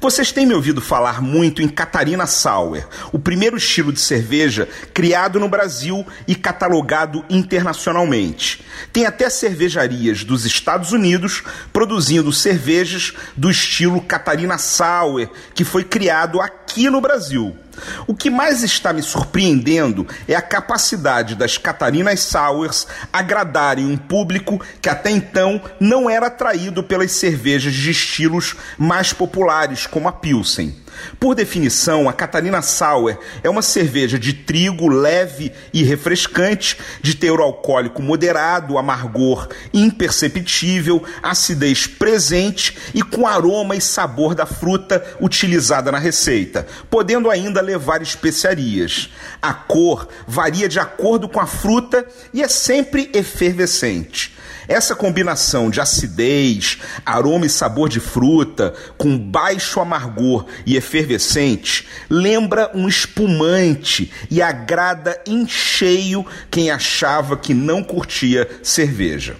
Vocês têm me ouvido falar muito em Catarina Sauer, o primeiro estilo de cerveja criado no Brasil e catalogado internacionalmente. Tem até cervejarias dos Estados Unidos produzindo cervejas do estilo Catarina Sauer, que foi criado aqui no Brasil. O que mais está me surpreendendo é a capacidade das Catarinas Sours agradarem um público que até então não era atraído pelas cervejas de estilos mais populares, como a Pilsen. Por definição, a Catarina Sour é uma cerveja de trigo leve e refrescante, de teor alcoólico moderado, amargor imperceptível, acidez presente e com aroma e sabor da fruta utilizada na receita, podendo ainda levar especiarias. A cor varia de acordo com a fruta e é sempre efervescente. Essa combinação de acidez, aroma e sabor de fruta, com baixo amargor e efervescente, lembra um espumante e agrada em cheio quem achava que não curtia cerveja.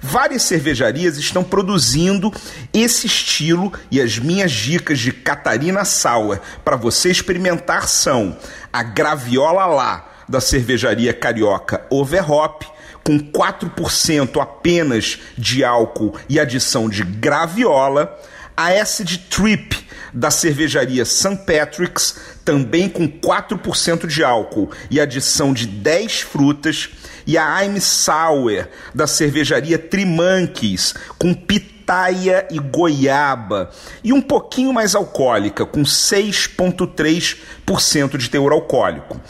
Várias cervejarias estão produzindo esse estilo e as minhas dicas de Catarina Sauer para você experimentar são a Graviola Lá da cervejaria carioca Overhop com 4% apenas de álcool e adição de graviola, a Acid Trip da cervejaria St. Patrick's, também com 4% de álcool e adição de 10 frutas, e a I'm Sour da cervejaria Trimanques, com pitaia e goiaba, e um pouquinho mais alcoólica, com 6,3% de teor alcoólico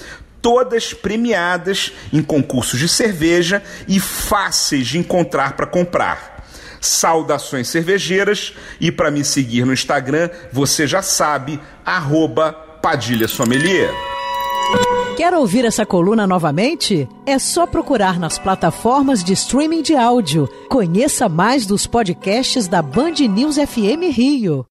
todas premiadas em concursos de cerveja e fáceis de encontrar para comprar. Saudações cervejeiras e para me seguir no Instagram, você já sabe, arroba Padilha Sommelier. Quer ouvir essa coluna novamente? É só procurar nas plataformas de streaming de áudio. Conheça mais dos podcasts da Band News FM Rio.